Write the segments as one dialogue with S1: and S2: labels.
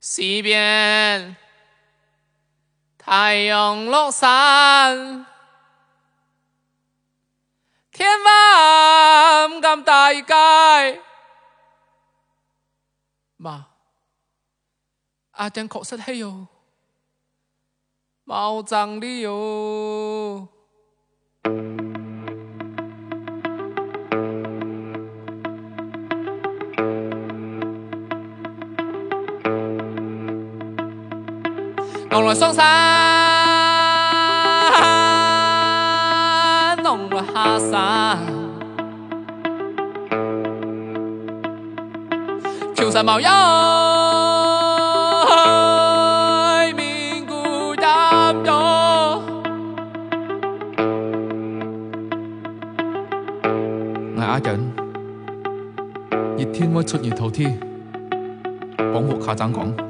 S1: 西边。太阳落山，天晚咁大街，嘛阿正確實係有冇爭理由。弄來雙山，弄來下山，潮汕無憂，面固飲咗。
S2: 我係阿忍，熱天會出熱頭天，廣福下盞講。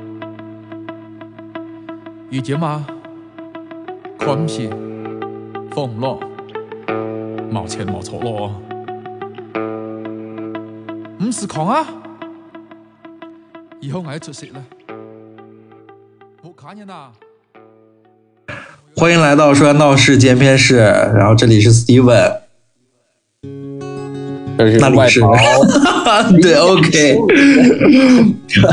S2: 遇姐嘛，看唔是，放唔落，冇錢冇錯咯。唔是狂啊！以后我要出息了，冇看人啊！
S3: 欢迎来到说闹事见片室，然后这里是 Steven，那里是 对，OK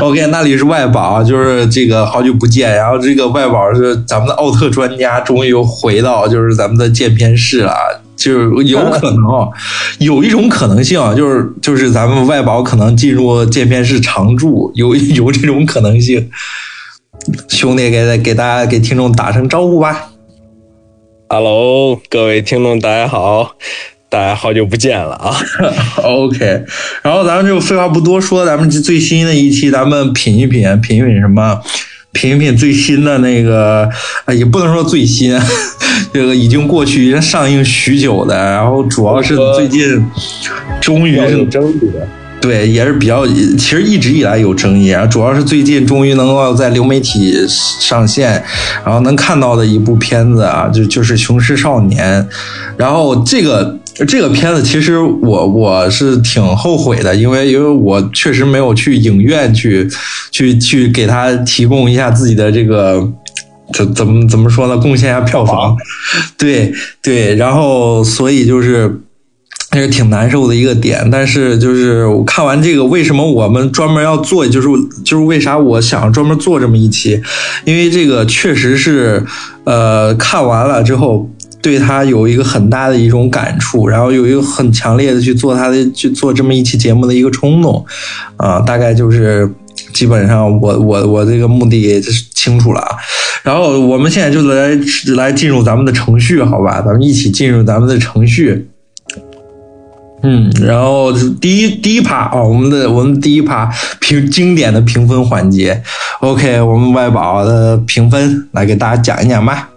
S3: OK，那里是外保，就是这个好久不见，然后这个外保是咱们的奥特专家，终于又回到就是咱们的见片室了。就是有可能啊，有一种可能性啊，就是就是咱们外保可能进入见片室常驻，有 有这种可能性。兄弟，给给大家给听众打声招呼吧。
S4: Hello，各位听众，大家好，大家好久不见了啊！
S3: OK，然后咱们就废话不多说，咱们最新的一期，咱们品一品，品一品什么？品一品最新的那个，啊，也不能说最新，这个已经过去上映许久的，然后主要是最近终于是
S4: 争议的，
S3: 对，也是比较，其实一直以来有争议，然后主要是最近终于能够在流媒体上线，然后能看到的一部片子啊，就就是《雄狮少年》，然后这个这个片子其实我我是挺后悔的，因为因为我确实没有去影院去去去给他提供一下自己的这个。怎怎么怎么说呢？贡献一下票房，对对，然后所以就是那是挺难受的一个点，但是就是我看完这个，为什么我们专门要做，就是就是为啥我想专门做这么一期，因为这个确实是，呃，看完了之后对他有一个很大的一种感触，然后有一个很强烈的去做他的去做这么一期节目的一个冲动，啊、大概就是基本上我我我这个目的就是清楚了啊。然后我们现在就来来进入咱们的程序，好吧？咱们一起进入咱们的程序。嗯，然后第一第一趴啊，我们的我们第一趴评经典的评分环节，OK，我们外宝的评分来给大家讲一讲吧。
S4: 《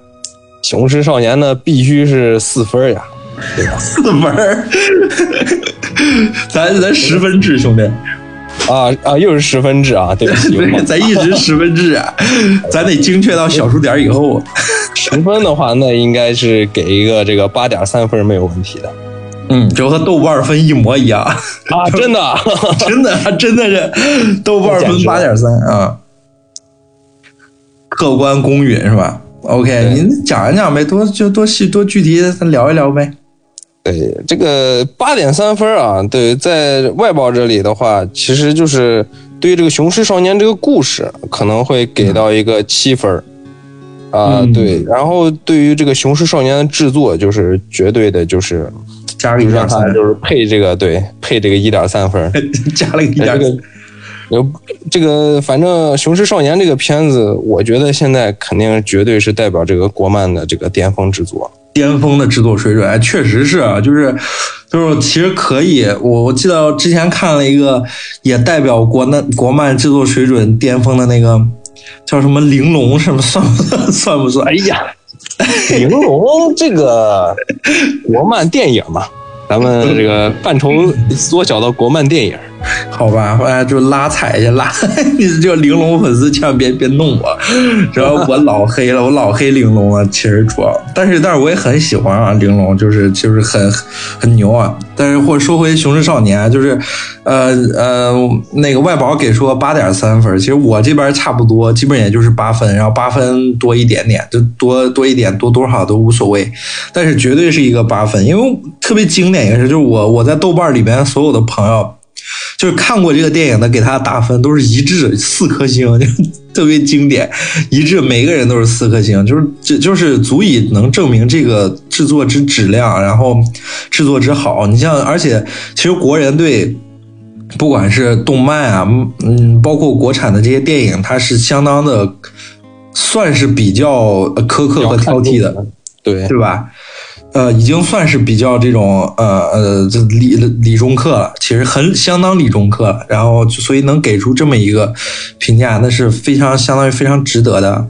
S4: 雄狮少年》呢必须是四分呀，对吧？
S3: 四分儿，咱咱十分制，兄弟，
S4: 啊啊，又是十分制啊，对不起，
S3: 对，咱一直十分制啊，咱得精确到小数点以后。
S4: 十分的话，那应该是给一个这个八点三分没有问题的
S3: 嗯，就和豆瓣分一模一样，
S4: 啊，真的。
S3: 真的真的是豆瓣分八点三啊，客观公允是吧？OK，
S4: 对
S3: 您讲一讲呗，多就多细多具体的咱聊一聊呗。
S4: 对这个八点三分啊，对，在外包这里的话，其实就是对于这个《雄狮少年》这个故事，可能会给到一个七分儿啊、
S3: 嗯
S4: 对。然后对于这个《雄狮少年》的制作，就是绝对的，就是
S3: 加个一点三，
S4: 就是配这个对配这个一点三分。
S3: 加了一点
S4: 这个有这个，反正《雄狮少年》这个片子，我觉得现在肯定绝对是代表这个国漫的这个巅峰之作。
S3: 巅峰的制作水准，哎，确实是啊，就是就是其实可以，我我记得之前看了一个也代表国漫国漫制作水准巅峰的那个叫什么《玲珑》，什么算不算算不算？
S4: 哎呀，玲珑这个国漫电影嘛，咱们这个范畴缩小到国漫电影。
S3: 好吧，哎，就拉踩去拉，你这玲珑粉丝千万别别弄我，然后我老黑了，我老黑玲珑了，其实主要，但是但是我也很喜欢啊，玲珑就是就是很很牛啊，但是或者说回雄狮少年，就是呃呃那个外宝给出八点三分，其实我这边差不多，基本也就是八分，然后八分多一点点，就多多一点多多少都无所谓，但是绝对是一个八分，因为特别经典一个事，就是我我在豆瓣里边所有的朋友。就是看过这个电影的，给他打分都是一致四颗星，就特别经典，一致，每个人都是四颗星，就是这就是足以能证明这个制作之质量，然后制作之好。你像，而且其实国人对不管是动漫啊，嗯，包括国产的这些电影，它是相当的，算是比较苛刻和挑剔的，
S4: 对
S3: 对吧？呃，已经算是比较这种呃呃，这理理中客了，其实很相当理中客了。然后，所以能给出这么一个评价，那是非常相当于非常值得的。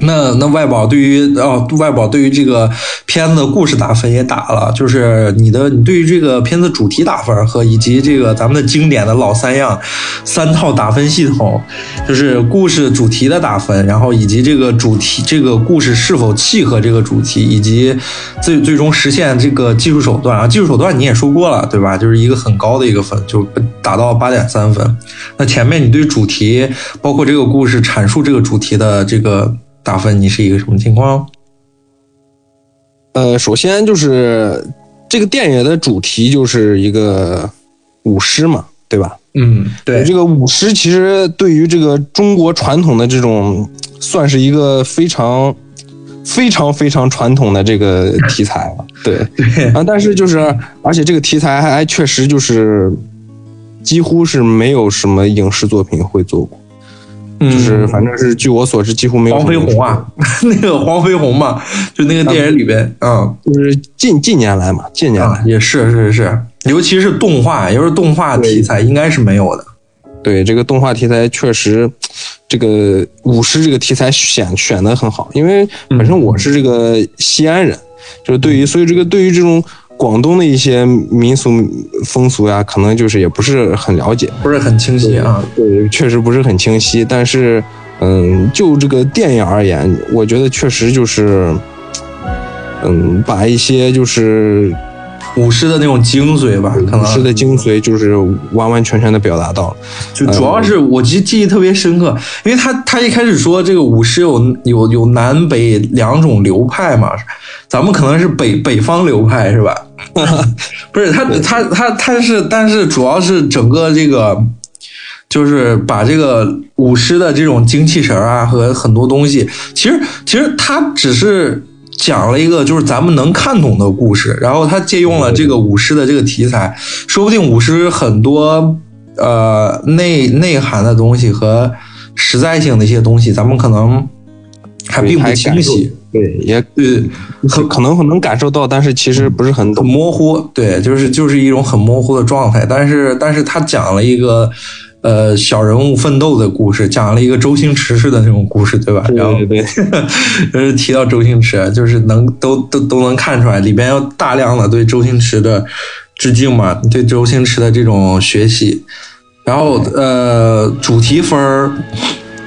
S3: 那那外宝对于哦，外宝对于这个片子的故事打分也打了，就是你的你对于这个片子主题打分和以及这个咱们的经典的老三样三套打分系统，就是故事主题的打分，然后以及这个主题这个故事是否契合这个主题，以及最最终实现这个技术手段啊，技术手段你也说过了对吧？就是一个很高的一个分，就达到八点三分。那前面你对主题包括这个故事阐述这个主题的这个。打分你是一个什么情况？
S4: 呃，首先就是这个电影的主题就是一个舞狮嘛，对吧？
S3: 嗯，对。
S4: 这个舞狮其实对于这个中国传统的这种，算是一个非常非常非常传统的这个题材了。对
S3: 对
S4: 啊，但是就是而且这个题材还确实就是几乎是没有什么影视作品会做过。就是反正是据我所知，几乎没有
S3: 黄飞鸿啊，那个黄飞鸿嘛，就那个电影里边，嗯，
S4: 就是近近年来嘛，近年来。
S3: 也是是是，尤其是动画，要是动画题材，应该是没有的。
S4: 对，这个动画题材确实，这个舞狮这个题材选选的很好，因为本身我是这个西安人，就是对于所以这个对于这种。广东的一些民俗风俗呀，可能就是也不是很了解，
S3: 不是很清晰啊。
S4: 对，确实不是很清晰。但是，嗯，就这个电影而言，我觉得确实就是，嗯，把一些就是
S3: 舞狮的那种精髓吧，可能
S4: 舞狮的精髓就是完完全全的表达到了。
S3: 就主要是我记记忆特别深刻，因为他他一开始说这个舞狮有有有南北两种流派嘛。咱们可能是北北方流派是吧？不是他他他他是，但是主要是整个这个，就是把这个舞狮的这种精气神啊和很多东西，其实其实他只是讲了一个就是咱们能看懂的故事，然后他借用了这个舞狮的这个题材，说不定舞狮很多呃内内涵的东西和实在性的一些东西，咱们可能还并不清晰。
S4: 对，也
S3: 对，
S4: 可可能能感受到，但是其实不是很
S3: 很模糊。对，就是就是一种很模糊的状态。但是，但是他讲了一个呃小人物奋斗的故事，讲了一个周星驰式的那种故事，对吧？然后
S4: 对，
S3: 就是 提到周星驰，就是能都都都能看出来，里边有大量的对周星驰的致敬嘛，对周星驰的这种学习。然后呃，主题分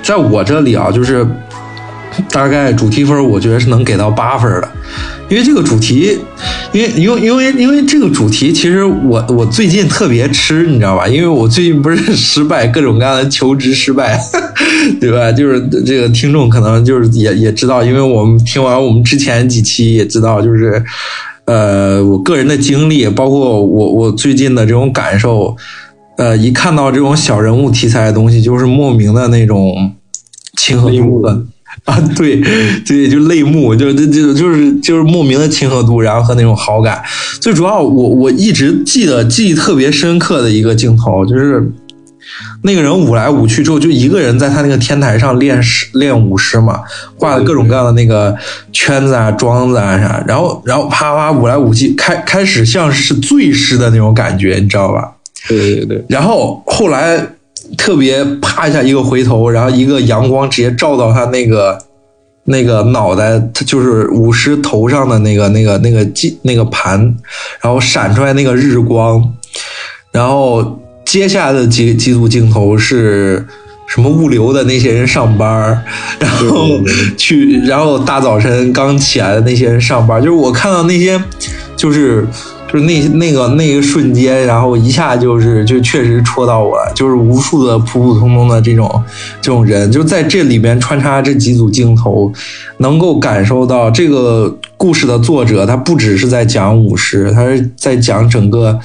S3: 在我这里啊，就是。大概主题分，我觉得是能给到八分的，因为这个主题，因为因为因为因为这个主题，其实我我最近特别吃，你知道吧？因为我最近不是失败，各种各样的求职失败，对吧？就是这个听众可能就是也也知道，因为我们听完我们之前几期也知道，就是呃，我个人的经历，包括我我最近的这种感受，呃，一看到这种小人物题材的东西，就是莫名的那种亲和度的。啊，对，对，就泪目，就就就就是就是莫名的亲和度，然后和那种好感。最主要，我我一直记得记忆特别深刻的一个镜头，就是那个人舞来舞去之后，就一个人在他那个天台上练诗练舞狮嘛，挂的各种各样的那个圈子啊、桩子啊啥，然后然后啪啪舞来舞去，开开始像是醉诗的那种感觉，你知道吧？
S4: 对对对。
S3: 然后后来。特别啪一下一个回头，然后一个阳光直接照到他那个那个脑袋，他就是舞狮头上的那个那个那个镜那个盘，然后闪出来那个日光，然后接下来的几几组镜头是什么物流的那些人上班，然后去，然后大早晨刚起来的那些人上班，就是我看到那些，就是就是那那个那个瞬间，然后一下就是就确实戳到我了，就是无数的普普通通的这种这种人，就在这里边穿插这几组镜头，能够感受到这个故事的作者，他不只是在讲武士，他是在讲整个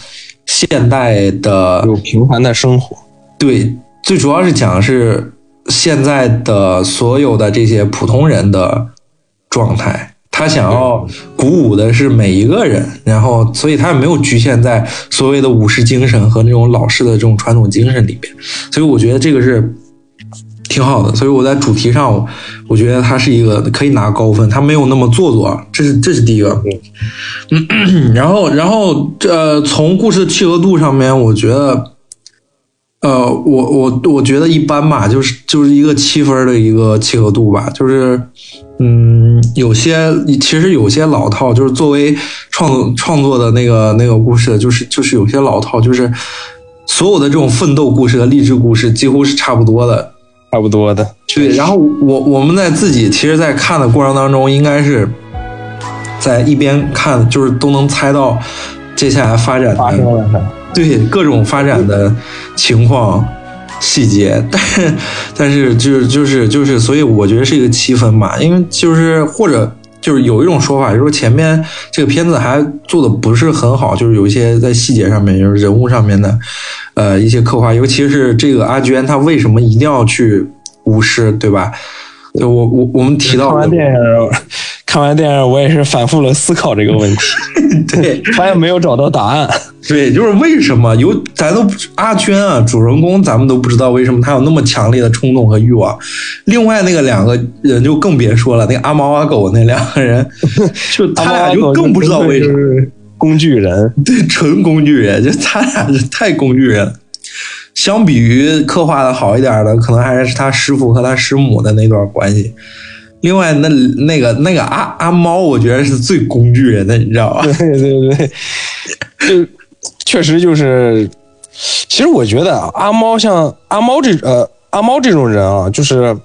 S3: 现代的
S4: 有平凡的生活，
S3: 对，最主要是讲的是现在的所有的这些普通人的状态。他想要鼓舞的是每一个人，然后，所以他也没有局限在所谓的武士精神和那种老式的这种传统精神里边。所以我觉得这个是挺好的。所以我在主题上，我觉得他是一个可以拿高分，他没有那么做作，这是这是第一个。嗯，然后，然后，这从故事的契合度上面，我觉得。呃，我我我觉得一般吧，就是就是一个七分的一个契合度吧，就是，嗯，有些其实有些老套，就是作为创创作的那个那个故事，就是就是有些老套，就是所有的这种奋斗故事的励志故事几乎是差不多的，
S4: 差不多的。
S3: 对，然后我我们在自己其实，在看的过程当中，应该是在一边看，就是都能猜到接下来发展
S4: 发生了啥。
S3: 对各种发展的情况细节，但是但是就是就是就是，所以我觉得是一个七分吧，因为就是或者就是有一种说法，就是说前面这个片子还做的不是很好，就是有一些在细节上面，就是人物上面的呃一些刻画，尤其是这个阿娟，她为什么一定要去巫师，对吧？就我我我们提到
S4: 完电影，看完电影，我也是反复了思考这个问题，
S3: 对，
S4: 发现没有找到答案。
S3: 对，就是为什么有咱都阿娟啊，主人公咱们都不知道为什么他有那么强烈的冲动和欲望。另外那个两个人就更别说了，那个阿猫阿狗那两个人，就他俩就更不知道为什么
S4: 工具人，
S3: 对，纯工具人，就他俩是太工具人。相比于刻画的好一点的，可能还是他师傅和他师母的那段关系。另外，那那个那个阿阿猫，我觉得是最工具人的，你知道吧？
S4: 对对对，就确实就是，其实我觉得阿猫像阿猫这呃阿猫这种人啊，就是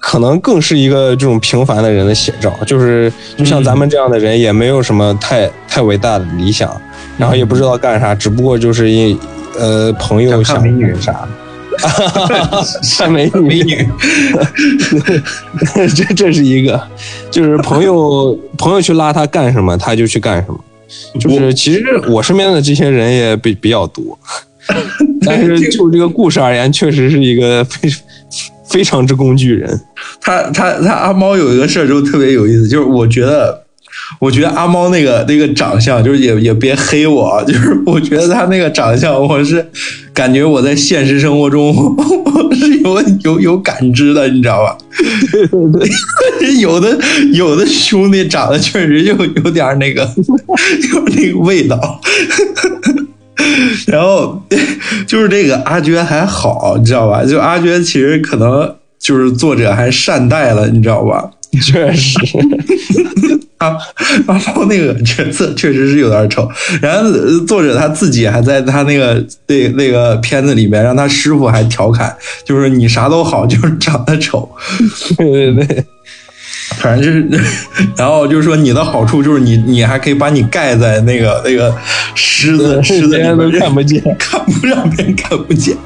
S4: 可能更是一个这种平凡的人的写照。就是就像咱们这样的人，也没有什么太太伟大的理想，然后也不知道干啥，只不过就是因呃朋友
S3: 想美女啥。
S4: 看美女，美女，这这是一个，就是朋友朋友去拉他干什么，他就去干什么。就是其实我身边的这些人也比比较多，但是就这个故事而言，确实是一个非非常之工具人。
S3: 他他他阿猫有一个事儿就特别有意思，就是我觉得。我觉得阿猫那个那个长相，就是也也别黑我，就是我觉得他那个长相，我是感觉我在现实生活中我 是有有有感知的，你知道吧？
S4: 对对对，
S3: 有的有的兄弟长得确实就有点那个 有那个味道，然后就是这个阿娟还好，你知道吧？就阿娟其实可能就是作者还善待了，你知道吧？
S4: 确实。
S3: 啊阿猫那个角色确实是有点丑，然后作者他自己还在他那个那那个片子里面，让他师傅还调侃，就是你啥都好，就是 长得丑。
S4: 对对对，
S3: 反正就是，然后就是说你的好处就是你你还可以把你盖在那个那个狮子狮子里面
S4: 看不见，
S3: 看不让别人看不见。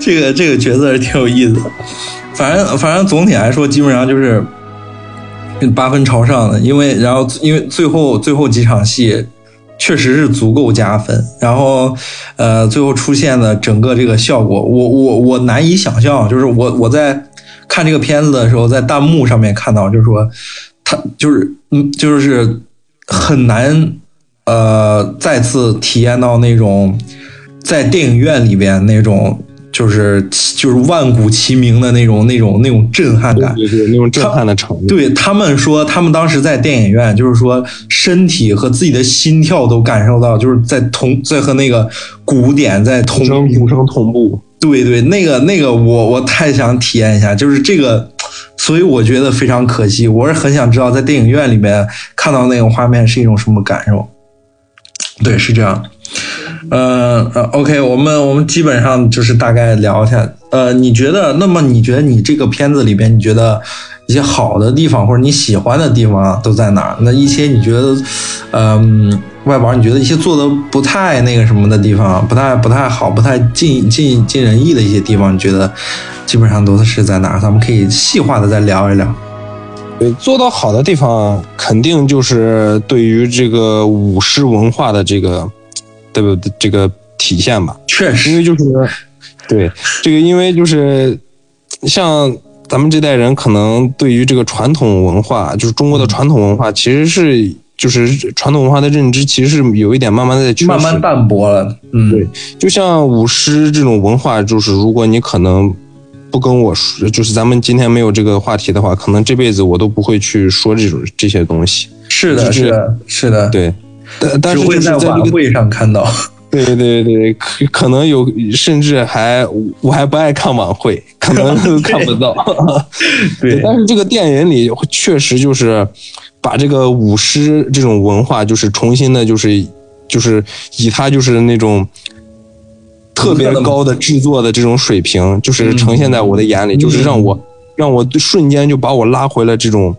S3: 这个这个角色是挺有意思的，反正反正总体来说，基本上就是。八分朝上的，因为然后因为最后最后几场戏确实是足够加分，然后呃最后出现的整个这个效果，我我我难以想象，就是我我在看这个片子的时候，在弹幕上面看到，就是说他就是嗯就是很难呃再次体验到那种在电影院里边那种。就是就是万古齐鸣的那种那种那种震撼感，
S4: 对对，那种震撼的程度。
S3: 对他们说，他们当时在电影院，就是说身体和自己的心跳都感受到，就是在同在和那个鼓点在同
S4: 声鼓声同步。
S3: 对对，那个那个，我我太想体验一下，就是这个，所以我觉得非常可惜。我是很想知道，在电影院里面看到那个画面是一种什么感受。对，是这样。呃呃，OK，我们我们基本上就是大概聊一下。呃，你觉得？那么你觉得你这个片子里边，你觉得一些好的地方或者你喜欢的地方都在哪儿？那一些你觉得，嗯、外宝，你觉得一些做的不太那个什么的地方，不太不太好，不太尽尽尽人意的一些地方，你觉得基本上都是在哪儿？咱们可以细化的再聊一聊。
S4: 对，做到好的地方，肯定就是对于这个舞狮文化的这个，这个体现吧。
S3: 确实因
S4: 为，就是对这个，因为就是像咱们这代人，可能对于这个传统文化，就是中国的传统文化，其实是就是传统文化的认知，其实是有一点慢慢的在缺失。
S3: 慢慢淡薄了。嗯，
S4: 对就像舞狮这种文化，就是如果你可能不跟我说，就是咱们今天没有这个话题的话，可能这辈子我都不会去说这种这些东西。
S3: 是的，
S4: 就是
S3: 是的，是的。，
S4: 对，但但是就是
S3: 会在晚会上看到。
S4: 对 对对，可可能有，甚至还我还不爱看晚会，可能看不到。
S3: 对
S4: 但是这个电影里确实就是把这个舞狮这种文化，就是重新的，就是就是以它就是那种特别高的制作的这种水平，就是呈现在我的眼里，就是让我让我瞬间就把我拉回了这种，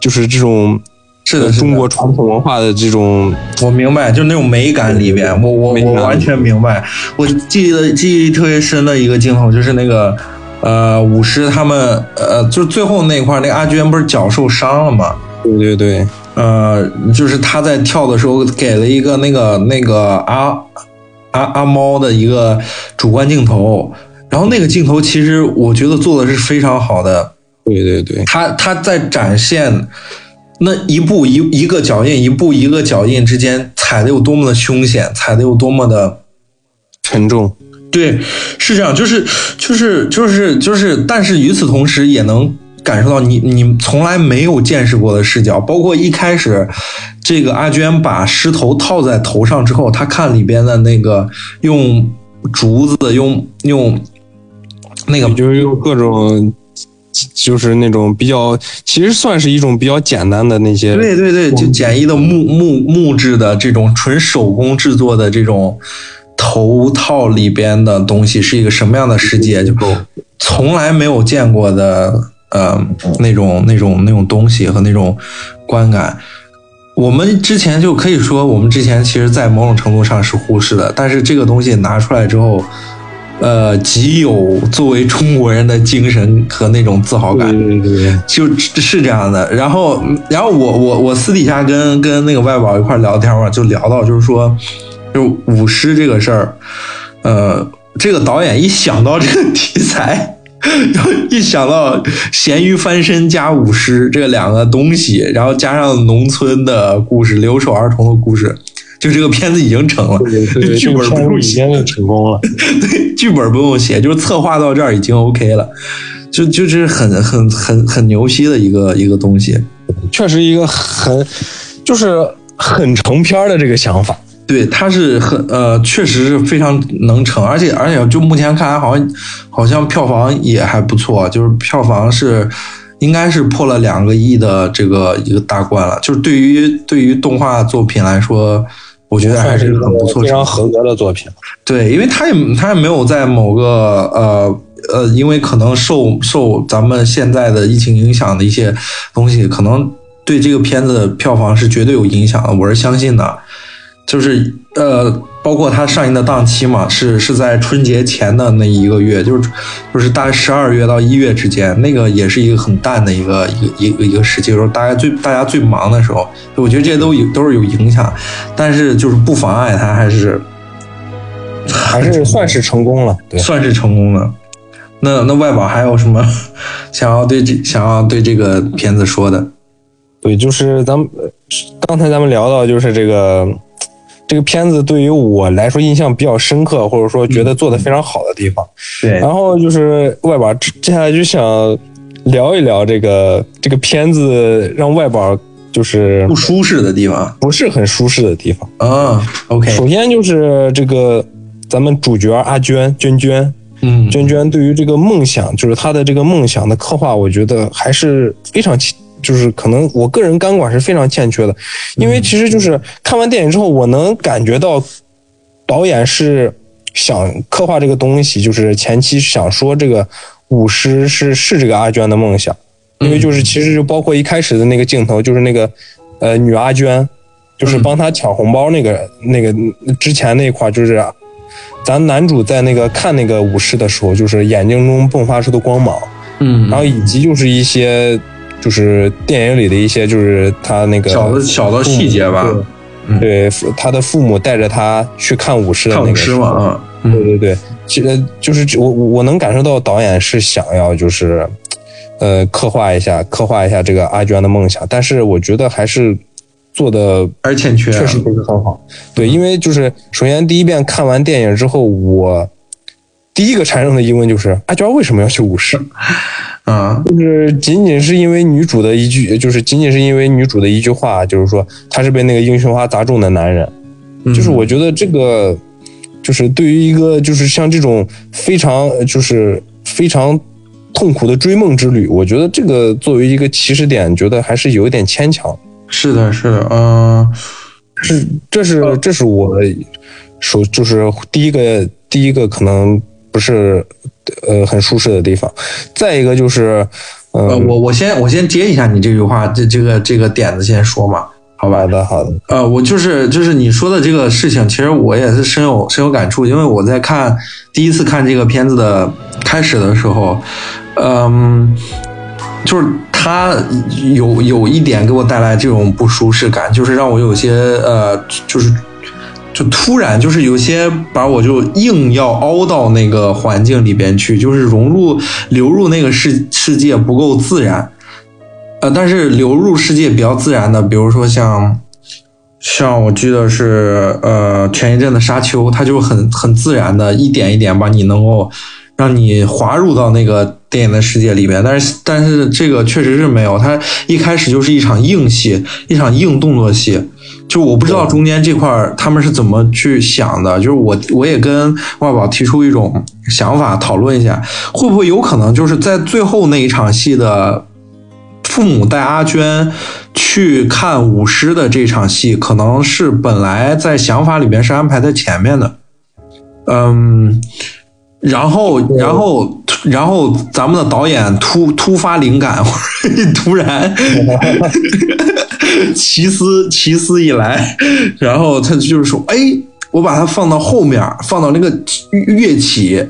S4: 就是这种
S3: 是的，
S4: 中国传统文化的这种
S3: 我明白，就那种美感里边，我我我完全明白。我记得记忆特别深的一个镜头，就是那个呃舞狮他们呃，就最后那块儿，那个阿娟不是脚受伤了吗？
S4: 对对对。
S3: 呃，就是他在跳的时候给了一个那个那个阿阿阿猫的一个主观镜头，然后那个镜头其实我觉得做的是非常好的。
S4: 对对对，
S3: 他他在展现那一步一一个脚印，一步一个脚印之间踩的有多么的凶险，踩的有多么的。
S4: 沉重。
S3: 对，是这样，就是就是就是就是，但是与此同时，也能感受到你你从来没有见识过的视角，包括一开始这个阿娟把狮头套在头上之后，她看里边的那个用竹子用用那个
S4: 就是用各种，就是那种比较，其实算是一种比较简单的那些。
S3: 对对对，就简易的木木木质的这种纯手工制作的这种头套里边的东西是一个什么样的世界？就从来没有见过的，呃，那种那种那种东西和那种观感。我们之前就可以说，我们之前其实，在某种程度上是忽视的，但是这个东西拿出来之后，呃，极有作为中国人的精神和那种自豪感。
S4: 对对对，
S3: 就是这样的。然后，然后我我我私底下跟跟那个外宝一块聊天嘛，就聊到就是说，就舞狮这个事儿，呃，这个导演一想到这个题材。然后一想到咸鱼翻身加舞狮这两个东西，然后加上农村的故事、留守儿童的故事，就这个片子已经成了。剧本不用
S4: 已
S3: 写，
S4: 经是成功了。
S3: 对，剧本不用写，就是策划到这儿已经 OK 了，就就是很很很很牛批的一个一个东西。
S4: 确实一个很，就是很成片儿的这个想法。
S3: 对，它是很呃，确实是非常能成，而且而且就目前看来，好像好像票房也还不错，就是票房是应该是破了两个亿的这个一个大关了。就是对于对于动画作品来说，我觉得还是很不错，
S4: 非常合格的作品。
S3: 对，因为他也他也没有在某个呃呃，因为可能受受咱们现在的疫情影响的一些东西，可能对这个片子的票房是绝对有影响的，我是相信的。就是呃，包括它上映的档期嘛，是是在春节前的那一个月，就是就是大概十二月到一月之间，那个也是一个很淡的一个一个一个一个时期，就是大家最大家最忙的时候，我觉得这些都有都是有影响，但是就是不妨碍它还是
S4: 还是算是成功了。对，
S3: 算是成功了。那那外宝还有什么 想要对这想要对这个片子说的？
S4: 对，就是咱们呃刚才咱们聊到，就是这个这个片子对于我来说印象比较深刻，或者说觉得做的非常好的地方。
S3: 对。
S4: 然后就是外宝，接下来就想聊一聊这个这个片子让外宝就是
S3: 不舒适的地方
S4: 不是很舒适的地方。
S3: 啊，OK，
S4: 首先就是这个咱们主角阿娟娟娟，
S3: 嗯，
S4: 娟娟对于这个梦想，就是她的这个梦想的刻画，我觉得还是非常欠，就是可能我个人钢管是非常欠缺的，因为其实就是看完电影之后，我能感觉到导演是想刻画这个东西，就是前期想说这个舞狮是是这个阿娟的梦想，因为就是其实就包括一开始的那个镜头，就是那个呃女阿娟，就是帮她抢红包那个那个之前那块就是。咱男主在那个看那个舞狮的时候，就是眼睛中迸发出的光芒，
S3: 嗯。
S4: 然后以及就是一些就是电影里的一些就是他那个
S3: 小的小的细节吧，嗯
S4: 对，他的父母带着他去看舞狮的那个
S3: 嗯
S4: 对对对，其实就是我我能感受到导演是想要就是，呃，刻画一下刻画一下这个阿娟的梦想，但是我觉得还是做的
S3: 还是欠缺，
S4: 确实不是很好。对，因为就是首先第一遍看完电影之后，我第一个产生的疑问就是阿娟为什么要去舞狮？
S3: 啊，
S4: 就是仅仅是因为女主的一句，就是仅仅是因为女主的一句话，就是说她是被那个英雄花砸中的男人。
S3: 嗯
S4: 就是我觉得这个，就是对于一个就是像这种非常就是非常痛苦的追梦之旅，我觉得这个作为一个起始点，觉得还是有一点牵强。
S3: 是的，是的，嗯，
S4: 是，这是这是我首就是第一个第一个可能不是呃很舒适的地方。再一个就是，呃，
S3: 呃，我我先我先接一下你这句话，这这个这个点子先说嘛，好吧
S4: 好？的好的，
S3: 呃，我就是就是你说的这个事情，其实我也是深有深有感触，因为我在看第一次看这个片子的开始的时候，嗯，就是它有有一点给我带来这种不舒适感，就是让我有些呃，就是就突然就是有些把我就硬要凹到那个环境里边去，就是融入流入那个世世界不够自然。呃，但是流入世界比较自然的，比如说像，像我记得是呃前一阵的《沙丘》，它就很很自然的一点一点把你能够让你滑入到那个电影的世界里边。但是但是这个确实是没有，它一开始就是一场硬戏，一场硬动作戏。就我不知道中间这块他们是怎么去想的，就是我我也跟万宝提出一种想法讨论一下，会不会有可能就是在最后那一场戏的父母带阿娟去看舞狮的这场戏，可能是本来在想法里边是安排在前面的，嗯，然后然后然后咱们的导演突突发灵感，或者突然 奇思奇思一来，然后他就是说，哎，我把它放到后面，放到那个乐器，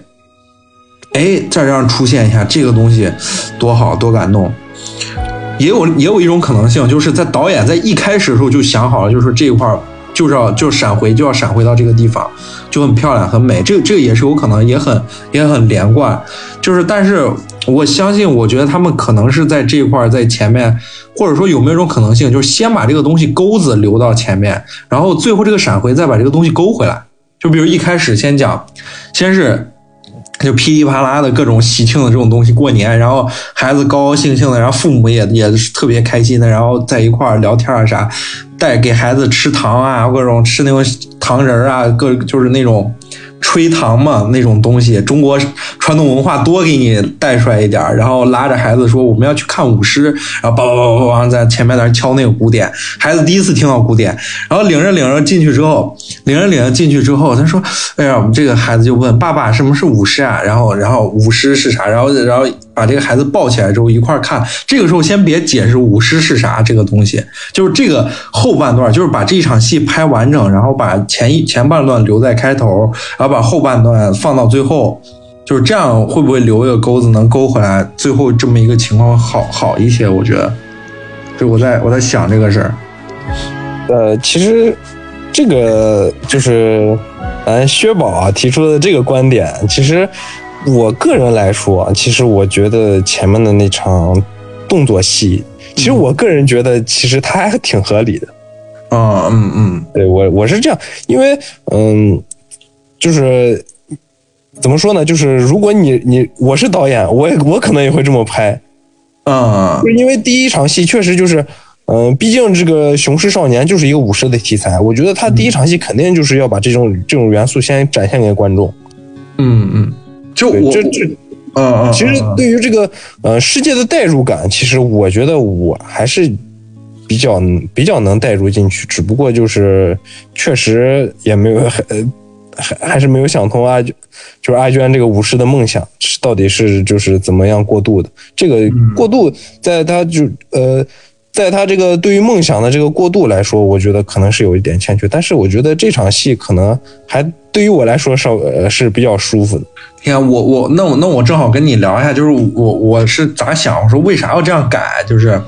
S3: 哎，再让出现一下这个东西，多好多感动。也有也有一种可能性，就是在导演在一开始的时候就想好了，就是这一块就是要就闪回就要闪回到这个地方，就很漂亮很美。这个这个也是有可能，也很也很连贯。就是但是我相信，我觉得他们可能是在这一块儿在前面，或者说有没有一种可能性，就是先把这个东西钩子留到前面，然后最后这个闪回再把这个东西勾回来。就比如一开始先讲，先是。就噼里啪啦的各种喜庆的这种东西，过年，然后孩子高高兴兴的，然后父母也也是特别开心的，然后在一块儿聊天啊啥，带给孩子吃糖啊，各种吃那种糖人啊，各就是那种吹糖嘛那种东西，中国传统文化多给你带出来一点，然后拉着孩子说我们要去看舞狮，然后叭叭叭叭叭在前面在那敲那个鼓点，孩子第一次听到鼓点，然后领着领着进去之后，领着领着进去之后，他说，哎呀，我们这个孩子就问爸爸什么是舞狮啊？然后然后舞狮是啥？然后然后把这个孩子抱起来之后一块看，这个时候先别解释舞狮是啥这个东西，就是这个后半段，就是把这一场戏拍完整，然后把前一前半段留在开头，然后把后半段放到最后，就是这样会不会留一个钩子能勾回来？最后这么一个情况好好一些，我觉得。就我在我在想这个事儿，
S4: 呃，其实这个就是咱薛宝啊提出的这个观点，其实我个人来说啊，其实我觉得前面的那场动作戏，其实我个人觉得其实它还挺合理的。
S3: 嗯嗯嗯，
S4: 对我我是这样，因为嗯，就是怎么说呢？就是如果你你我是导演，我也我可能也会这么拍，
S3: 嗯
S4: 就是因为第一场戏确实就是，嗯、毕竟这个《雄狮少年》就是一个武士的题材，我觉得他第一场戏肯定就是要把这种这种元素先展现给观众。
S3: 嗯嗯，就
S4: 这这
S3: 嗯嗯，
S4: 其实
S3: 嗯
S4: 对于这个呃世界的代入感，其实我觉得我还是比较比较能代入进去，只不过就是确实也没有很呃还还是没有想通阿娟，就是阿娟这个武士的梦想是到底是就是怎么样过渡的？这个过渡在他就呃，在他这个对于梦想的这个过渡来说，我觉得可能是有一点欠缺。但是我觉得这场戏可能还对于我来说稍呃是比较舒服的。
S3: 你看我我那我那我正好跟你聊一下，就是我我是咋想，我说为啥要这样改，就是。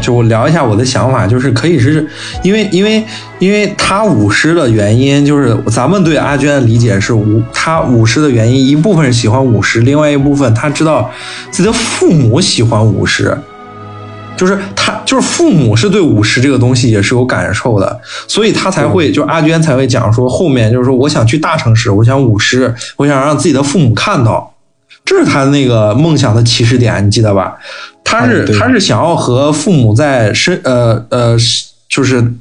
S3: 就我聊一下我的想法，就是可以是因为因为因为他舞狮的原因，就是咱们对阿娟的理解是舞他舞狮的原因，一部分是喜欢舞狮，另外一部分他知道自己的父母喜欢舞狮，就是他就是父母是对舞狮这个东西也是有感受的，所以他才会就阿娟才会讲说后面就是说我想去大城市，我想舞狮，我想让自己的父母看到，这是他那个梦想的起始点，你记得吧？他是他是想要和父母在深呃呃就是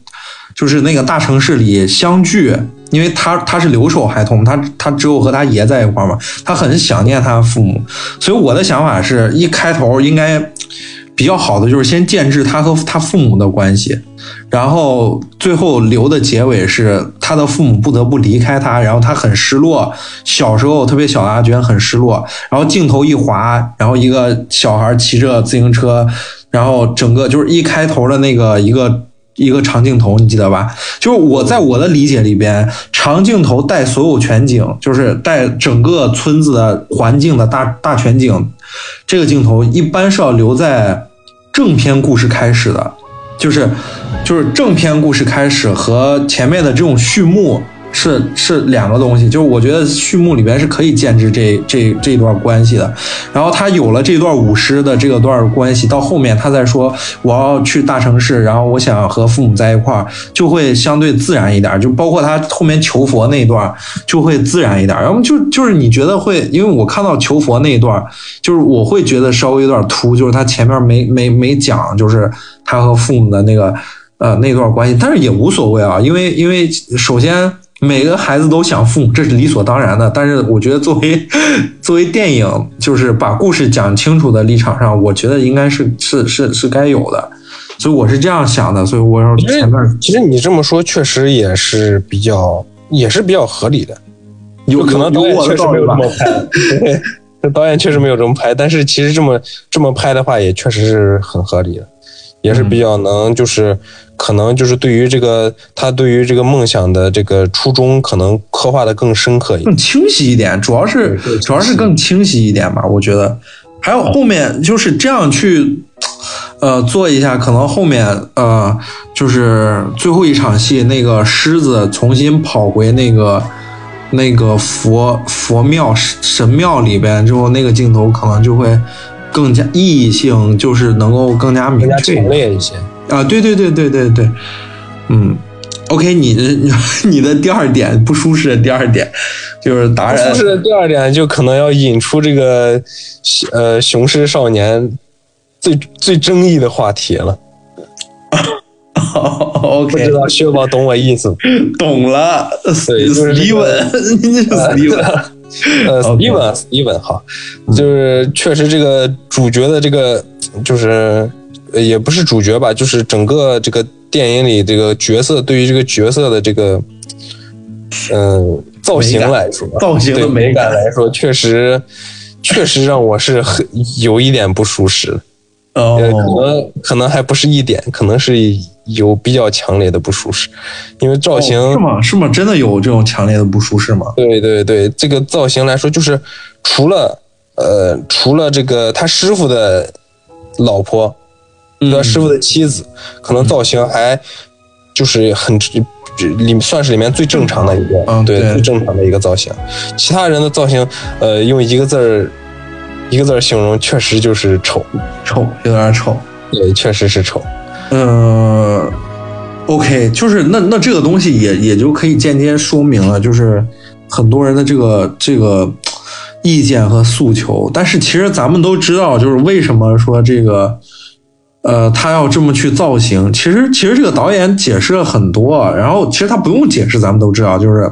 S3: 就是那个大城市里相聚，因为他他是留守孩童，他他只有和他爷在一块嘛，他很想念他父母，所以我的想法是一开头应该比较好的就是先建制他和他父母的关系，然后最后留的结尾是他的父母不得不离开他，然后他很失落，小时候特别小的阿娟很失落，然后镜头一滑，然后一个小孩骑着自行车，然后整个就是一开头的那个一个一个长镜头，你记得吧？就是我在我的理解里边，长镜头带所有全景，就是带整个村子的环境的大大全景，这个镜头一般是要留在正片故事开始的。就是就是正片故事开始和前面的这种序幕是是两个东西，就是我觉得序幕里边是可以建制这这这一段关系的，然后他有了这段舞狮的这个段关系，到后面他再说我要去大城市，然后我想和父母在一块儿，就会相对自然一点，就包括他后面求佛那一段就会自然一点，然后就就是你觉得会，因为我看到求佛那一段，就是我会觉得稍微有点突，就是他前面没没没讲，就是他和父母的那个呃那段关系，但是也无所谓啊，因为因为首先。每个孩子都想父母，这是理所当然的。但是我觉得，作为 作为电影，就是把故事讲清楚的立场上，我觉得应该是是是是该有的。所以我是这样想的。所以我要前面
S4: 其实你这么说，确实也是比较也是比较合理的。
S3: 有
S4: 可能导演确实没有这么拍，这导演确实没有这么拍。但是其实这么这么拍的话，也确实是很合理的，也是比较能就是。可能就是对于这个他对于这个梦想的这个初衷，可能刻画的更深刻一点、
S3: 更清晰一点。主要是主要是更清晰一点吧，我觉得。还有后面就是这样去，呃，做一下，可能后面呃，就是最后一场戏，那个狮子重新跑回那个那个佛佛庙神庙里边之后，那个镜头可能就会更加意义性，就是能够更加明确、
S4: 强烈一些。
S3: 啊，对对对对对对，嗯，OK，你的 你的第二点不舒适的第二点就是达人
S4: 不舒适的第二点就可能要引出这个呃雄狮少年最最争议的话题了。
S3: OK，
S4: 不知道薛宝懂我意思？
S3: 懂了，
S4: 对，就是
S3: 斯蒂文，你是斯蒂文，
S4: 呃，斯蒂文，斯蒂文，好，就是确实这个主角的这个就是。也不是主角吧，就是整个这个电影里这个角色对于这个角色的这个，嗯，造型来说，
S3: 造型
S4: 的美
S3: 感
S4: 来说，确实确实让我是很有一点不舒适。
S3: 哦，
S4: 可能可能还不是一点，可能是有比较强烈的不舒适，因为造型、
S3: 哦、是吗？是吗？真的有这种强烈的不舒适吗？
S4: 对对对，这个造型来说，就是除了呃，除了这个他师傅的老婆。他师傅的妻子，可能造型还就是很里算是里面最正常的一个，
S3: 嗯、
S4: 对最正常的一个造型。其他人的造型，呃，用一个字儿一个字儿形容，确实就是丑，
S3: 丑有点丑。
S4: 对，确实是丑。
S3: 嗯，OK，就是那那这个东西也也就可以间接说明了，就是很多人的这个这个意见和诉求。但是其实咱们都知道，就是为什么说这个。呃，他要这么去造型，其实其实这个导演解释了很多，然后其实他不用解释，咱们都知道，就是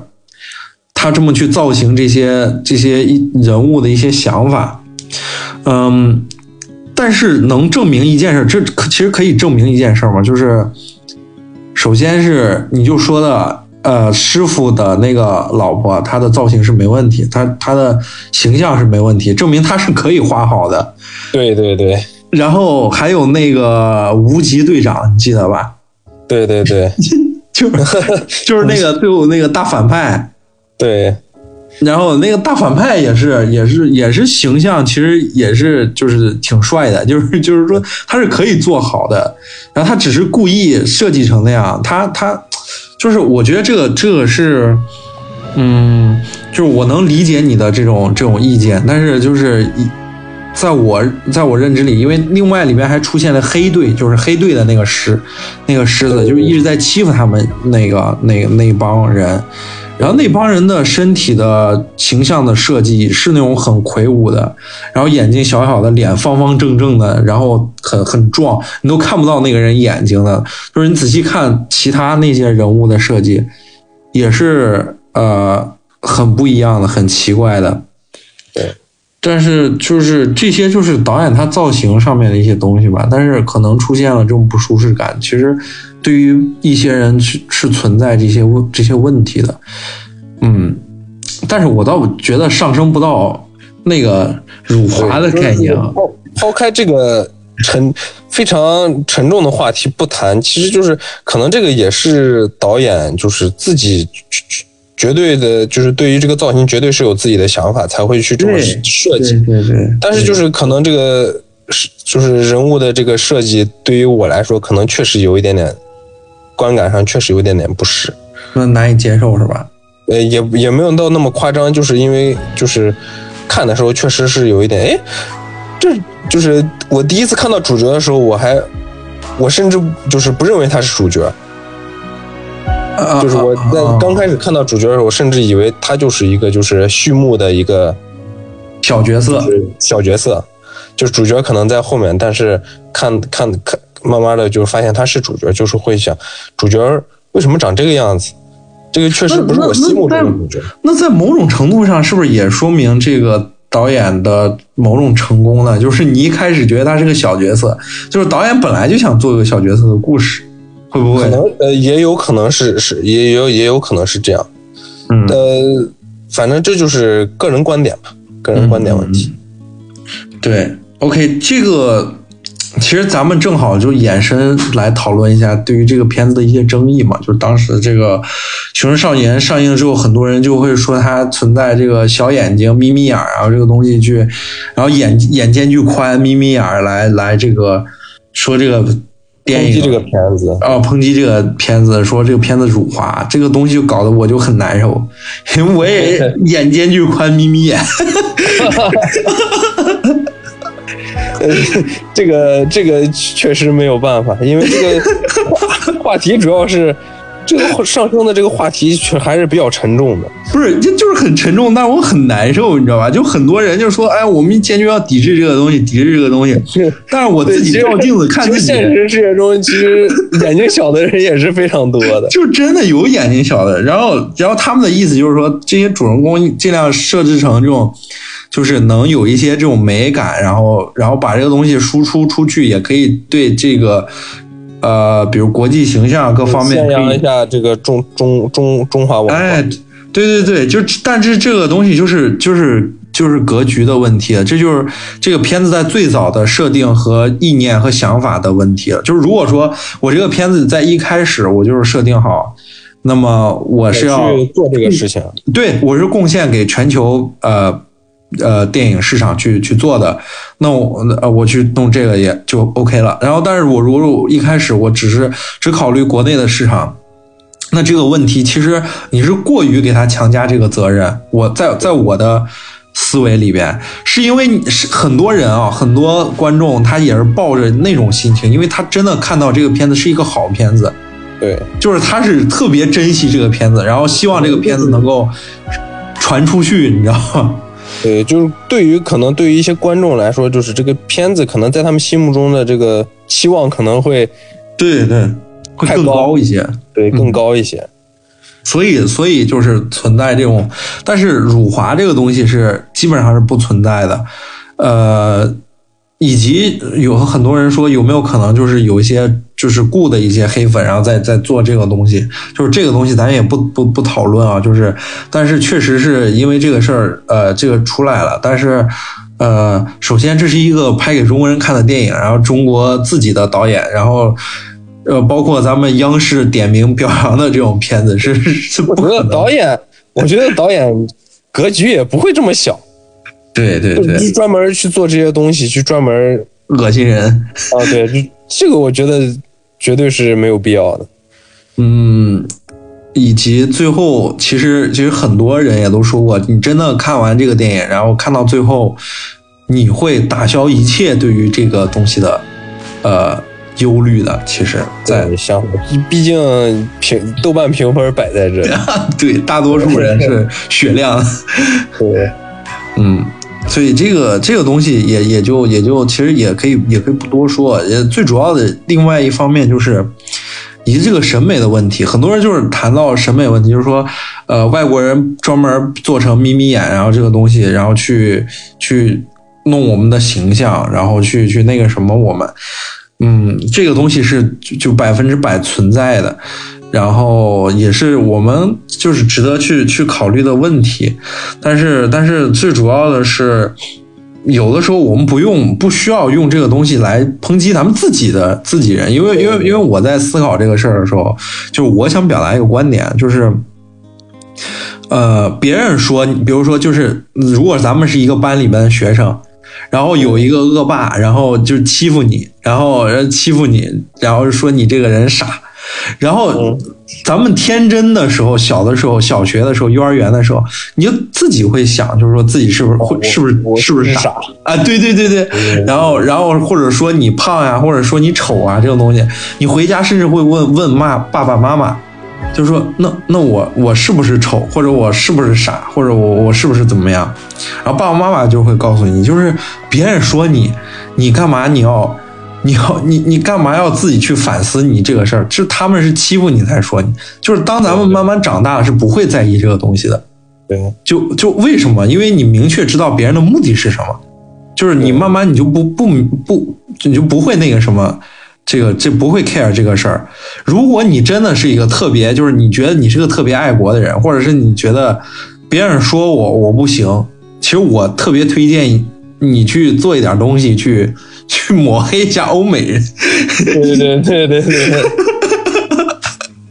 S3: 他这么去造型这些这些一人物的一些想法，嗯，但是能证明一件事，这可其实可以证明一件事吗？就是首先是你就说的呃师傅的那个老婆，她的造型是没问题，她她的形象是没问题，证明她是可以画好的。
S4: 对对对
S3: 然后还有那个无极队长，你记得吧？
S4: 对对对。
S3: 就是就是那个最后那个大反派，
S4: 对，
S3: 然后那个大反派也是也是也是形象，其实也是就是挺帅的，就是就是说他是可以做好的，然后他只是故意设计成那样，他他就是我觉得这个这个是，嗯，就是我能理解你的这种这种意见，但是就是一。在我在我认知里，因为另外里面还出现了黑队，就是黑队的那个狮，那个狮子就是一直在欺负他们那个那个那帮人，然后那帮人的身体的形象的设计是那种很魁梧的，然后眼睛小小的，脸方方正正的，然后很很壮，你都看不到那个人眼睛的，就是你仔细看其他那些人物的设计，也是呃很不一样的，很奇怪的。
S4: 对。
S3: 但是就是这些，就是导演他造型上面的一些东西吧。但是可能出现了这种不舒适感，其实对于一些人是是存在这些问这些问题的。嗯，但是我倒觉得上升不到那个辱华的概念啊。
S4: 抛抛开这个沉非常沉重的话题不谈，其实就是可能这个也是导演就是自己。绝对的，就是对于这个造型，绝对是有自己的想法，才会去这么设计。
S3: 对对。
S4: 但是就是可能这个是就是人物的这个设计，对于我来说，可能确实有一点点观感上确实有一点点不适，
S3: 那难以接受是吧？
S4: 呃，也也没有到那么夸张，就是因为就是看的时候确实是有一点，哎，这就是我第一次看到主角的时候，我还我甚至就是不认为他是主角。就是我在刚开始看到主角的时候，我甚至以为他就是一个就是序幕的一个
S3: 小角色，
S4: 小角色，就是主角可能在后面，但是看看看，慢慢的就发现他是主角，就是会想主角为什么长这个样子？这个确实不是我心目中的主角。
S3: 那在某种程度上，是不是也说明这个导演的某种成功呢？就是你一开始觉得他是个小角色，就是导演本来就想做一个小角色的故事。会不会？
S4: 可能呃，也有可能是是，也有也有可能是这样。
S3: 嗯，
S4: 呃，反正这就是个人观点吧，个人观点问题。
S3: 对，OK，这个其实咱们正好就延伸来讨论一下对于这个片子的一些争议嘛。就是当时这个《熊出少年》上映之后，很多人就会说它存在这个小眼睛、眯眯眼儿啊，这个东西去，然后眼眼间距宽、眯眯眼儿来来这个说这个。
S4: 抨击这个片子
S3: 啊，抨击这个片子，说这个片子辱华，这个东西就搞得我就很难受，因为我也 眼间距宽，眯眯眼。
S4: 呃，这个这个确实没有办法，因为这个话题主要是。这个上升的这个话题却还是比较沉重的，
S3: 不是，这就是很沉重，但是我很难受，你知道吧？就很多人就说，哎，我们坚决要抵制这个东西，抵制这个东西。但是我自己照镜子看自己。
S4: 现实世界中，其实 眼睛小的人也是非常多的，
S3: 就真的有眼睛小的。然后，然后他们的意思就是说，这些主人公尽量设置成这种，就是能有一些这种美感，然后，然后把这个东西输出出去，也可以对这个。呃，比如国际形象各方面，
S4: 宣扬一下这个中中中中华文化。
S3: 哎，对对对，就但是这个东西就是就是就是格局的问题了，这就是这个片子在最早的设定和意念和想法的问题了。就是如果说我这个片子在一开始我就是设定好，那么我是要
S4: 做这个事情，
S3: 对我是贡献给全球呃。呃，电影市场去去做的，那我呃我去弄这个也就 OK 了。然后，但是我如果一开始我只是只考虑国内的市场，那这个问题其实你是过于给他强加这个责任。我在在我的思维里边，是因为你是很多人啊，很多观众他也是抱着那种心情，因为他真的看到这个片子是一个好片子，
S4: 对，
S3: 就是他是特别珍惜这个片子，然后希望这个片子能够传出去，你知道吗？
S4: 对，就是对于可能对于一些观众来说，就是这个片子可能在他们心目中的这个期望可能会，
S3: 对对，会更高一些，
S4: 对，更高一些。
S3: 所以，所以就是存在这种，但是辱华这个东西是基本上是不存在的。呃，以及有很多人说有没有可能就是有一些就是雇的一些黑粉，然后再再做这个东西，就是这个东西咱也不不不讨论啊，就是但是确实是因为这个事儿，呃，这个出来了，但是呃，首先这是一个拍给中国人看的电影，然后中国自己的导演，然后呃，包括咱们央视点名表扬的这种片子是是不
S4: 我觉得
S3: 可能
S4: 导演，我觉得导演格局也不会这么小，
S3: 对对对
S4: 就专门去做这些东西，去专门
S3: 恶心人。
S4: 啊，对，就这个我觉得绝对是没有必要的。
S3: 嗯，以及最后，其实其实很多人也都说过，你真的看完这个电影，然后看到最后，你会打消一切对于这个东西的呃忧虑的。其实在，
S4: 毕竟评豆瓣评分摆在这里，
S3: 对大多数人是雪亮，
S4: 对，
S3: 嗯。所以这个这个东西也也就也就其实也可以也可以不多说，也最主要的另外一方面就是，以及这个审美的问题，很多人就是谈到审美问题，就是说，呃，外国人专门做成眯眯眼，然后这个东西，然后去去弄我们的形象，然后去去那个什么我们，嗯，这个东西是就百分之百存在的。然后也是我们就是值得去去考虑的问题，但是但是最主要的是，有的时候我们不用不需要用这个东西来抨击咱们自己的自己人，因为因为因为我在思考这个事儿的时候，就是我想表达一个观点，就是。呃，别人说，比如说，就是如果咱们是一个班里边的学生，然后有一个恶霸，然后就欺负你，然后欺负你，然后说你这个人傻，然后咱们天真的时候，小的时候，小学的时候，幼儿园的时候，你就自己会想，就是说自己是不是会是不是是不是傻啊？对对对对，然后然后或者说你胖呀，或者说你丑啊，这种东西，你回家甚至会问问妈爸爸妈妈。就说那那我我是不是丑，或者我是不是傻，或者我我是不是怎么样？然后爸爸妈妈就会告诉你，就是别人说你，你干嘛你要你要你你干嘛要自己去反思你这个事儿？是他们是欺负你才说你，就是当咱们慢慢长大了，是不会在意这个东西的。
S4: 对，
S3: 就就为什么？因为你明确知道别人的目的是什么，就是你慢慢你就不不不你就不会那个什么，这个这不会 care 这个事儿。如果你真的是一个特别，就是你觉得你是个特别爱国的人，或者是你觉得别人说我我不行，其实我特别推荐你去做一点东西，去去抹黑一下欧美人。
S4: 对对对对对对。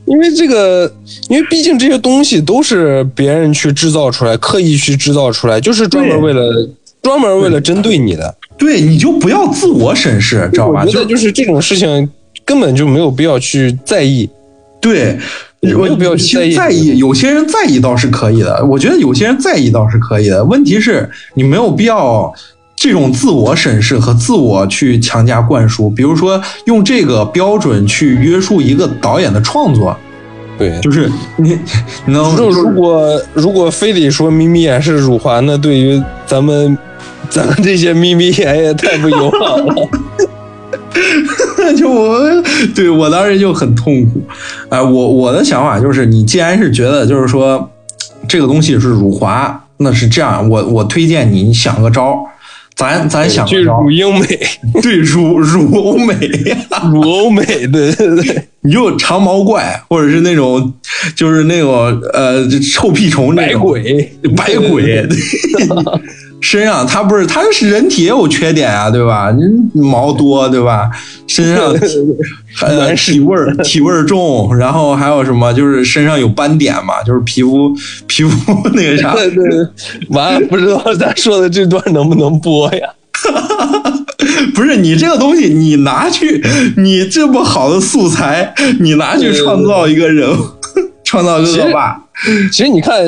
S4: 因为这个，因为毕竟这些东西都是别人去制造出来，刻意去制造出来，就是专门为了专门为了针对你的。
S3: 对，你就不要自我审视，知道吧？
S4: 我觉得就是这种事情根本就没有必要去在意。
S3: 对，
S4: 没有必要去在意
S3: 在意，有些人在意倒是可以的，我觉得有些人在意倒是可以的。问题是你没有必要这种自我审视和自我去强加灌输，比如说用这个标准去约束一个导演的创作，
S4: 对，
S3: 就是你你 能
S4: 就如果如果非得说眯眯眼是辱华，那对于咱们咱们这些眯眯眼也太不友好了。
S3: 就我，对我当时就很痛苦。哎、我我的想法就是，你既然是觉得就是说这个东西是辱华，那是这样，我我推荐你，你想个招儿，咱咱想
S4: 去辱，英美、
S3: 对辱辱欧美，
S4: 辱欧美，对对对，
S3: 你就长毛怪，或者是那种就是那种呃臭屁虫那
S4: 百
S3: 种
S4: 鬼，
S3: 白鬼，对身上它不是它是人体也有缺点啊，对吧？你毛多，对吧？身上呃体味儿体味儿重，然后还有什么就是身上有斑点嘛，就是皮肤皮肤那个啥，
S4: 对对对，完了，不知道咱说的这段能不能播呀？
S3: 不是你这个东西，你拿去你这么好的素材，你拿去创造一个人物，创造一个恶霸，
S4: 其实你看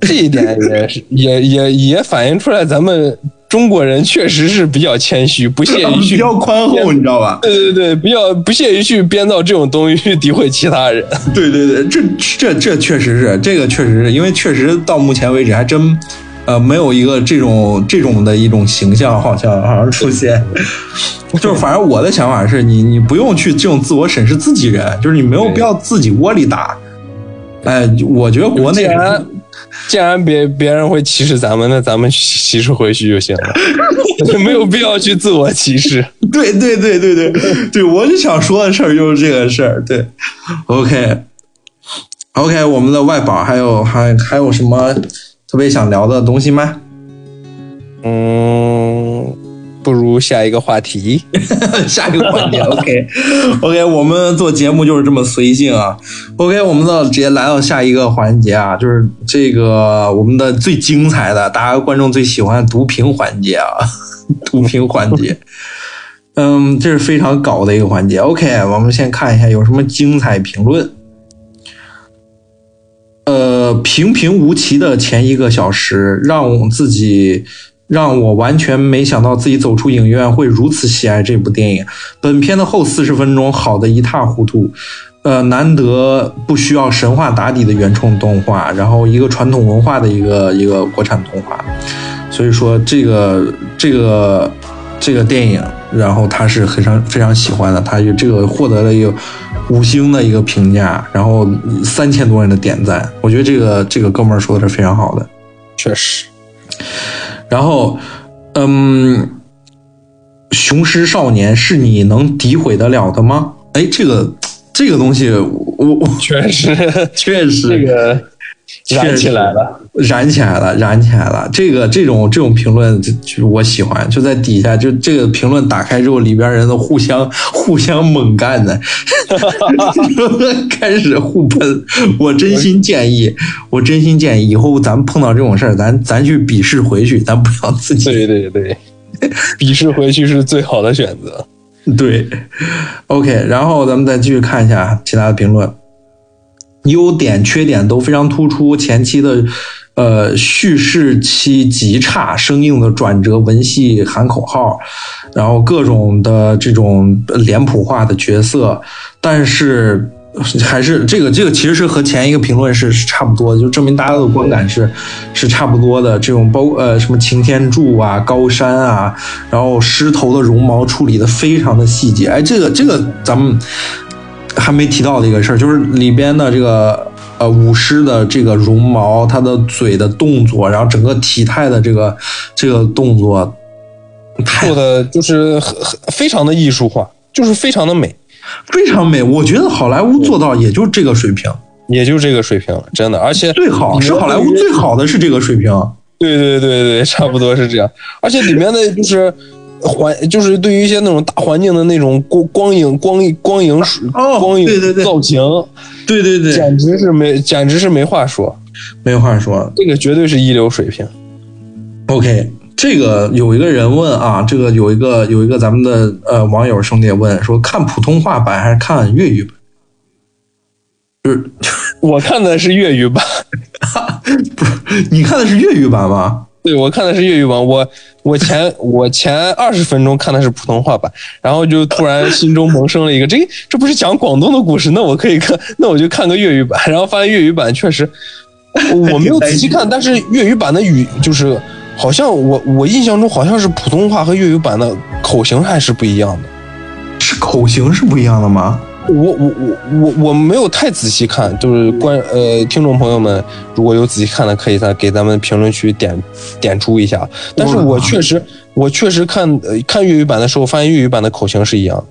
S4: 这一点也是也也也反映出来，咱们中国人确实是比较谦虚，不屑于去 比
S3: 较宽厚，你知道吧？
S4: 对对对，比较不屑于去编造这种东西去诋毁其他人。
S3: 对对对，这这这确实是，这个确实是因为确实到目前为止还真，呃，没有一个这种这种的一种形象好像好像出现。就是反正我的想法是你你不用去这种自我审视自己人，就是你没有必要自己窝里打。哎，我觉得国内
S4: 既然既然别别人会歧视咱们，那咱们歧视回去就行了，没有必要去自我歧视。
S3: 对对对对对对，我就想说的事儿就是这个事儿。对，OK OK，我们的外宝还有还还有什么特别想聊的东西吗？
S4: 嗯，不如下一个话题。
S3: 下一个环节，OK OK，我们做节目就是这么随性啊。OK，我们到直接来到下一个环节啊，就是这个我们的最精彩的，大家观众最喜欢的读评环节啊，读评环节。嗯，这是非常搞的一个环节。OK，我们先看一下有什么精彩评论。呃，平平无奇的前一个小时，让我自己让我完全没想到自己走出影院会如此喜爱这部电影。本片的后四十分钟好的一塌糊涂，呃，难得不需要神话打底的原创动画，然后一个传统文化的一个一个国产动画，所以说这个这个这个电影，然后他是非常非常喜欢的，他就这个获得了一个五星的一个评价，然后三千多人的点赞，我觉得这个这个哥们儿说的是非常好的。
S4: 确实，
S3: 然后，嗯，雄狮少年是你能诋毁得了的吗？哎，这个这个东西，我我
S4: 确实，
S3: 确实
S4: 这个
S3: 确
S4: 燃起来了。
S3: 燃起来了，燃起来了。这个这种这种评论，就就我喜欢，就在底下，就这个评论打开之后，里边人都互相互相猛干的，开始互喷。我真心建议，我真心建议，以后咱们碰到这种事儿，咱咱去鄙视回去，咱不要自己
S4: 对对对，鄙视 回去是最好的选择。
S3: 对，OK，然后咱们再继续看一下其他的评论，优点、缺点都非常突出。前期的呃叙事期极差，生硬的转折，文戏喊口号，然后各种的这种脸谱化的角色，但是。还是这个这个其实是和前一个评论是是差不多的，就证明大家的观感是是差不多的。这种包呃什么擎天柱啊、高山啊，然后狮头的绒毛处理的非常的细节。哎，这个这个咱们还没提到的一个事儿，就是里边的这个呃舞狮的这个绒毛，它的嘴的动作，然后整个体态的这个这个动作，
S4: 做的就是很很非常的艺术化，就是非常的美，
S3: 非常美。我觉得好莱坞做到也就这个水平，
S4: 也就这个水平了，真的。而且
S3: 最好是好莱坞最好的是这个水平。
S4: 对对对对，差不多是这样。而且里面的就是环，就是对于一些那种大环境的那种光光影、光光影、
S3: 哦
S4: 光影
S3: 对对对
S4: 造型，
S3: 对对对，
S4: 简直是没，简直是没话说。
S3: 没话说。
S4: 这个绝对是一流水平。
S3: OK，这个有一个人问啊，这个有一个有一个咱们的呃网友兄弟问说，看普通话版还是看粤语版？就是
S4: 我看的是粤语版，
S3: 不是你看的是粤语版吗？
S4: 对我看的是粤语版。我我前我前二十分钟看的是普通话版，然后就突然心中萌生了一个，这这不是讲广东的故事，那我可以看，那我就看个粤语版。然后发现粤语版确实，我没有仔细看，但是粤语版的语就是好像我我印象中好像是普通话和粤语版的口型还是不一样的。
S3: 是口型是不一样的吗？
S4: 我我我我我没有太仔细看，就是观呃听众朋友们，如果有仔细看的，可以在给咱们评论区点点出一下。但是我确实我确实看呃看粤语版的时候，发现粤语版的口型是一样。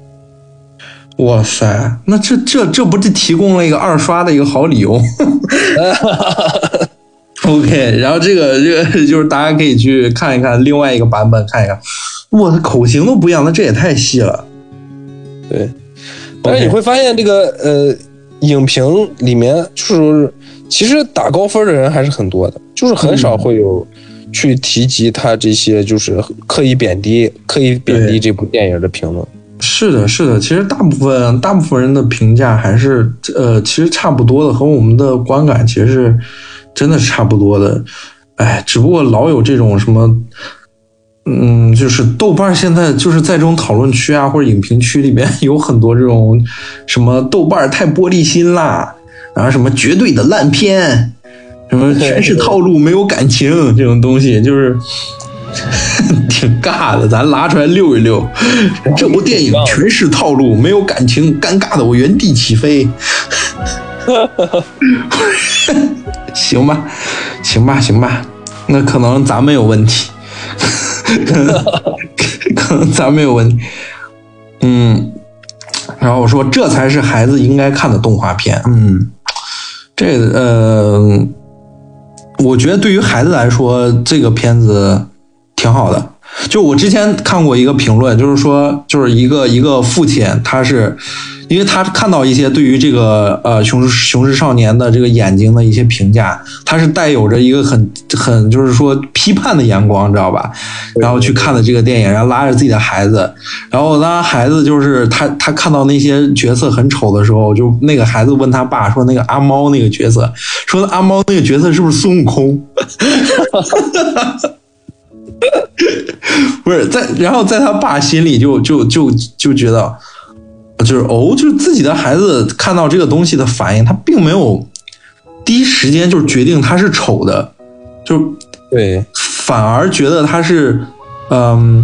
S3: 哇塞，那这这这不是提供了一个二刷的一个好理由？OK，然后这个这个就是大家可以去看一看另外一个版本，看一看，我的口型都不一样，那这也太细了。
S4: 对，但是你会发现这个呃影评里面就是其实打高分的人还是很多的，就是很少会有去提及他这些就是刻意贬低、刻意贬低这部电影的评论。
S3: 是的，是的，其实大部分大部分人的评价还是呃，其实差不多的，和我们的观感其实是真的是差不多的。哎，只不过老有这种什么，嗯，就是豆瓣现在就是在这种讨论区啊或者影评区里面有很多这种什么豆瓣太玻璃心啦，然后什么绝对的烂片，什么全是套路没有感情这种东西，就是。挺尬的，咱拉出来溜一溜。这部电影全是套路，没有感情，尴尬的我原地起飞。行吧，行吧，行吧，那可能咱们有问题，可能咱没有问题。嗯，然后我说这才是孩子应该看的动画片。嗯，这呃，我觉得对于孩子来说，这个片子挺好的。就我之前看过一个评论，就是说，就是一个一个父亲，他是，因为他看到一些对于这个呃雄狮雄狮少年的这个眼睛的一些评价，他是带有着一个很很就是说批判的眼光，知道吧？然后去看的这个电影，然后拉着自己的孩子，然后当孩子就是他他看到那些角色很丑的时候，就那个孩子问他爸说，那个阿猫那个角色，说阿猫那个角色是不是孙悟空？不是在，然后在他爸心里就就就就觉得，就是哦，就是自己的孩子看到这个东西的反应，他并没有第一时间就决定他是丑的，就
S4: 对，
S3: 反而觉得他是，嗯，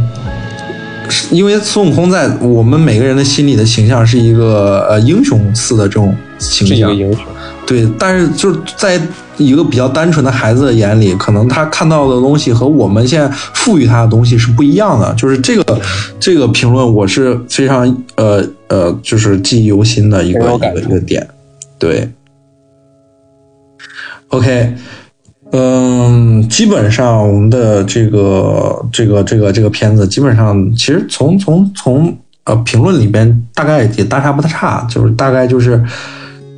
S3: 是因为孙悟空在我们每个人的心里的形象是一个呃英雄似的这种形象
S4: 是一个，英雄。
S3: 对，但是就是在一个比较单纯的孩子的眼里，可能他看到的东西和我们现在赋予他的东西是不一样的。就是这个这个评论，我是非常呃呃，就是记忆犹新的一个一个一个点。对，OK，嗯，基本上我们的这个这个这个这个片子，基本上其实从从从呃评论里边大概也大差不差，就是大概就是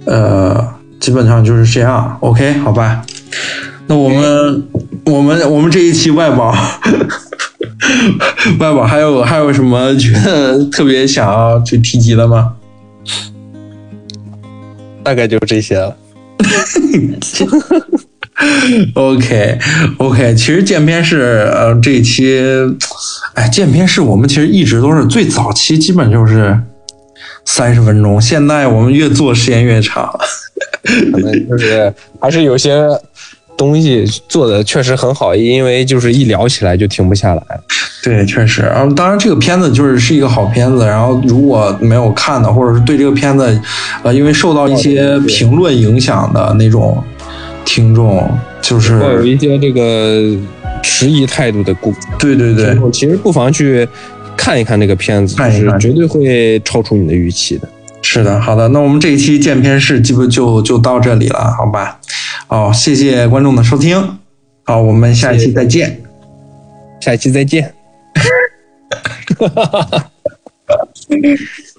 S3: 呃。基本上就是这样，OK，好吧。那我们我们我们这一期外保，外保还有还有什么觉得特别想要去提及的吗？
S4: 大概就这些了。
S3: OK OK，其实渐片是呃这一期，哎，渐片是我们其实一直都是最早期，基本就是三十分钟，现在我们越做时间越长。
S4: 可能就是还是有些东西做的确实很好，因为就是一聊起来就停不下来。
S3: 对，确实，然后当然这个片子就是是一个好片子，然后如果没有看的，或者是对这个片子，呃，因为受到一些评论影响的那种听众，就是
S4: 会有一些这个迟疑态度的顾
S3: 对对对
S4: 其实不妨去看一看这个片子，
S3: 看一看
S4: 就是绝对会超出你的预期的。
S3: 是的，好的，那我们这一期见片式基本就就到这里了，好吧？哦，谢谢观众的收听，好，我们下一期再见。
S4: 下一期再见。